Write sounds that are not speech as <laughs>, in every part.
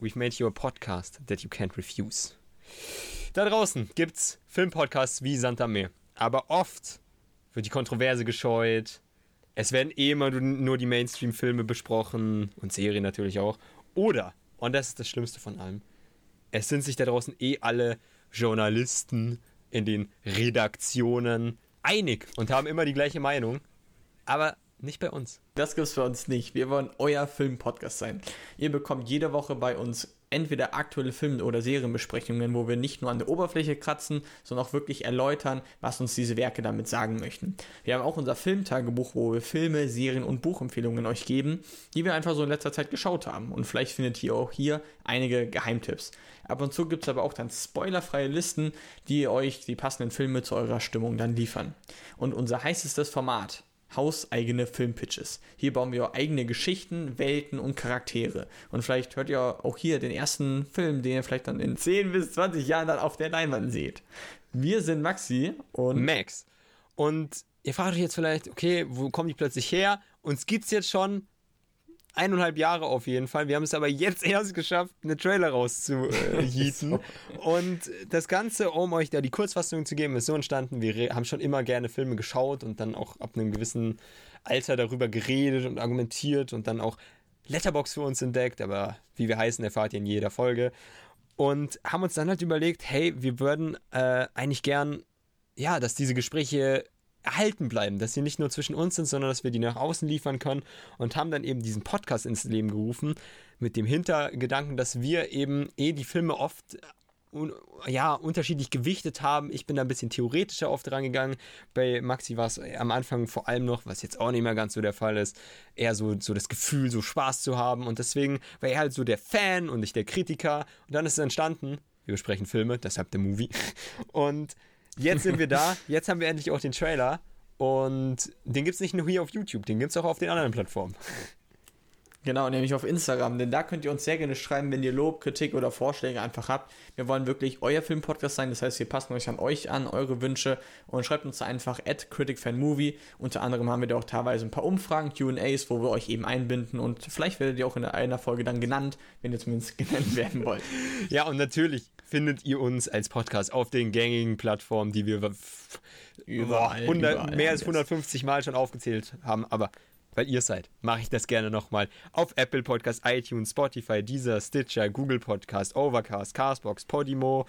we've made you a podcast that you can't refuse. Da draußen gibt's Filmpodcasts wie Santa Meer. Aber oft wird die Kontroverse gescheut. Es werden eh immer nur die Mainstream-Filme besprochen und Serien natürlich auch. Oder, und das ist das Schlimmste von allem, es sind sich da draußen eh alle Journalisten in den Redaktionen einig und haben immer die gleiche Meinung. Aber nicht bei uns. Das gibt's bei uns nicht. Wir wollen euer Film-Podcast sein. Ihr bekommt jede Woche bei uns entweder aktuelle Film- oder Serienbesprechungen, wo wir nicht nur an der Oberfläche kratzen, sondern auch wirklich erläutern, was uns diese Werke damit sagen möchten. Wir haben auch unser Filmtagebuch, wo wir Filme, Serien und Buchempfehlungen euch geben, die wir einfach so in letzter Zeit geschaut haben. Und vielleicht findet ihr auch hier einige Geheimtipps. Ab und zu gibt's aber auch dann spoilerfreie Listen, die euch die passenden Filme zu eurer Stimmung dann liefern. Und unser heißestes Format, hauseigene Filmpitches. Hier bauen wir eigene Geschichten, Welten und Charaktere. Und vielleicht hört ihr auch hier den ersten Film, den ihr vielleicht dann in 10 bis 20 Jahren dann auf der Leinwand seht. Wir sind Maxi und Max. Und ihr fragt euch jetzt vielleicht, okay, wo kommen die plötzlich her? Uns gibt's jetzt schon eineinhalb Jahre auf jeden Fall. Wir haben es aber jetzt <laughs> erst geschafft, eine Trailer rauszuhieten. <laughs> Und das Ganze, um euch da die Kurzfassung zu geben, ist so entstanden. Wir haben schon immer gerne Filme geschaut und dann auch ab einem gewissen Alter darüber geredet und argumentiert und dann auch Letterbox für uns entdeckt, aber wie wir heißen, erfahrt ihr in jeder Folge. Und haben uns dann halt überlegt, hey, wir würden äh, eigentlich gern, ja, dass diese Gespräche erhalten bleiben, dass sie nicht nur zwischen uns sind, sondern dass wir die nach außen liefern können und haben dann eben diesen Podcast ins Leben gerufen mit dem Hintergedanken, dass wir eben eh die Filme oft ja, unterschiedlich gewichtet haben. Ich bin da ein bisschen theoretischer oft rangegangen. Bei Maxi war es am Anfang vor allem noch, was jetzt auch nicht mehr ganz so der Fall ist, eher so, so das Gefühl, so Spaß zu haben. Und deswegen war er halt so der Fan und nicht der Kritiker. Und dann ist es entstanden, wir besprechen Filme, deshalb der Movie. <laughs> Und jetzt sind wir da, <laughs> jetzt haben wir endlich auch den Trailer und den gibt es nicht nur hier auf YouTube, den gibt es auch auf den anderen Plattformen. Genau, nämlich auf Instagram, denn da könnt ihr uns sehr gerne schreiben, wenn ihr Lob, Kritik oder Vorschläge einfach habt. Wir wollen wirklich euer Filmpodcast sein, das heißt, wir passen euch an euch an, eure Wünsche und schreibt uns einfach at criticfanmovie. Unter anderem haben wir da auch teilweise ein paar Umfragen, Q&As, wo wir euch eben einbinden und vielleicht werdet ihr auch in einer Folge dann genannt, wenn ihr zumindest <laughs> genannt werden wollt. Ja, und natürlich findet ihr uns als Podcast auf den gängigen Plattformen, die wir überall, 100, überall mehr als 150 Mal schon aufgezählt haben, aber weil ihr seid, mache ich das gerne nochmal auf Apple Podcast, iTunes, Spotify, Deezer, Stitcher, Google Podcast, Overcast, Castbox, Podimo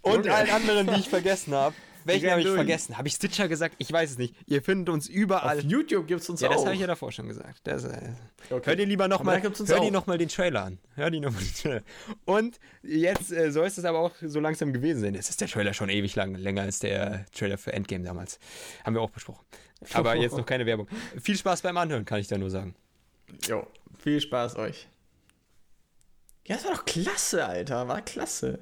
und okay. allen anderen, die ich vergessen habe. Welchen habe ich vergessen? Habe ich Stitcher gesagt? Ich weiß es nicht. Ihr findet uns überall. Auf YouTube gibt es uns ja, auch. Ja, das habe ich ja davor schon gesagt. Das, äh, okay. Hör dir lieber nochmal noch den Trailer an. Hör die nochmal den Trailer. Und jetzt äh, soll es aber auch so langsam gewesen sein. Jetzt ist der Trailer schon ewig lang, länger als der Trailer für Endgame damals. Haben wir auch besprochen. Aber jetzt noch keine Werbung. Viel Spaß beim Anhören, kann ich da nur sagen. Jo, viel Spaß euch. Ja, das war doch klasse, Alter. War klasse.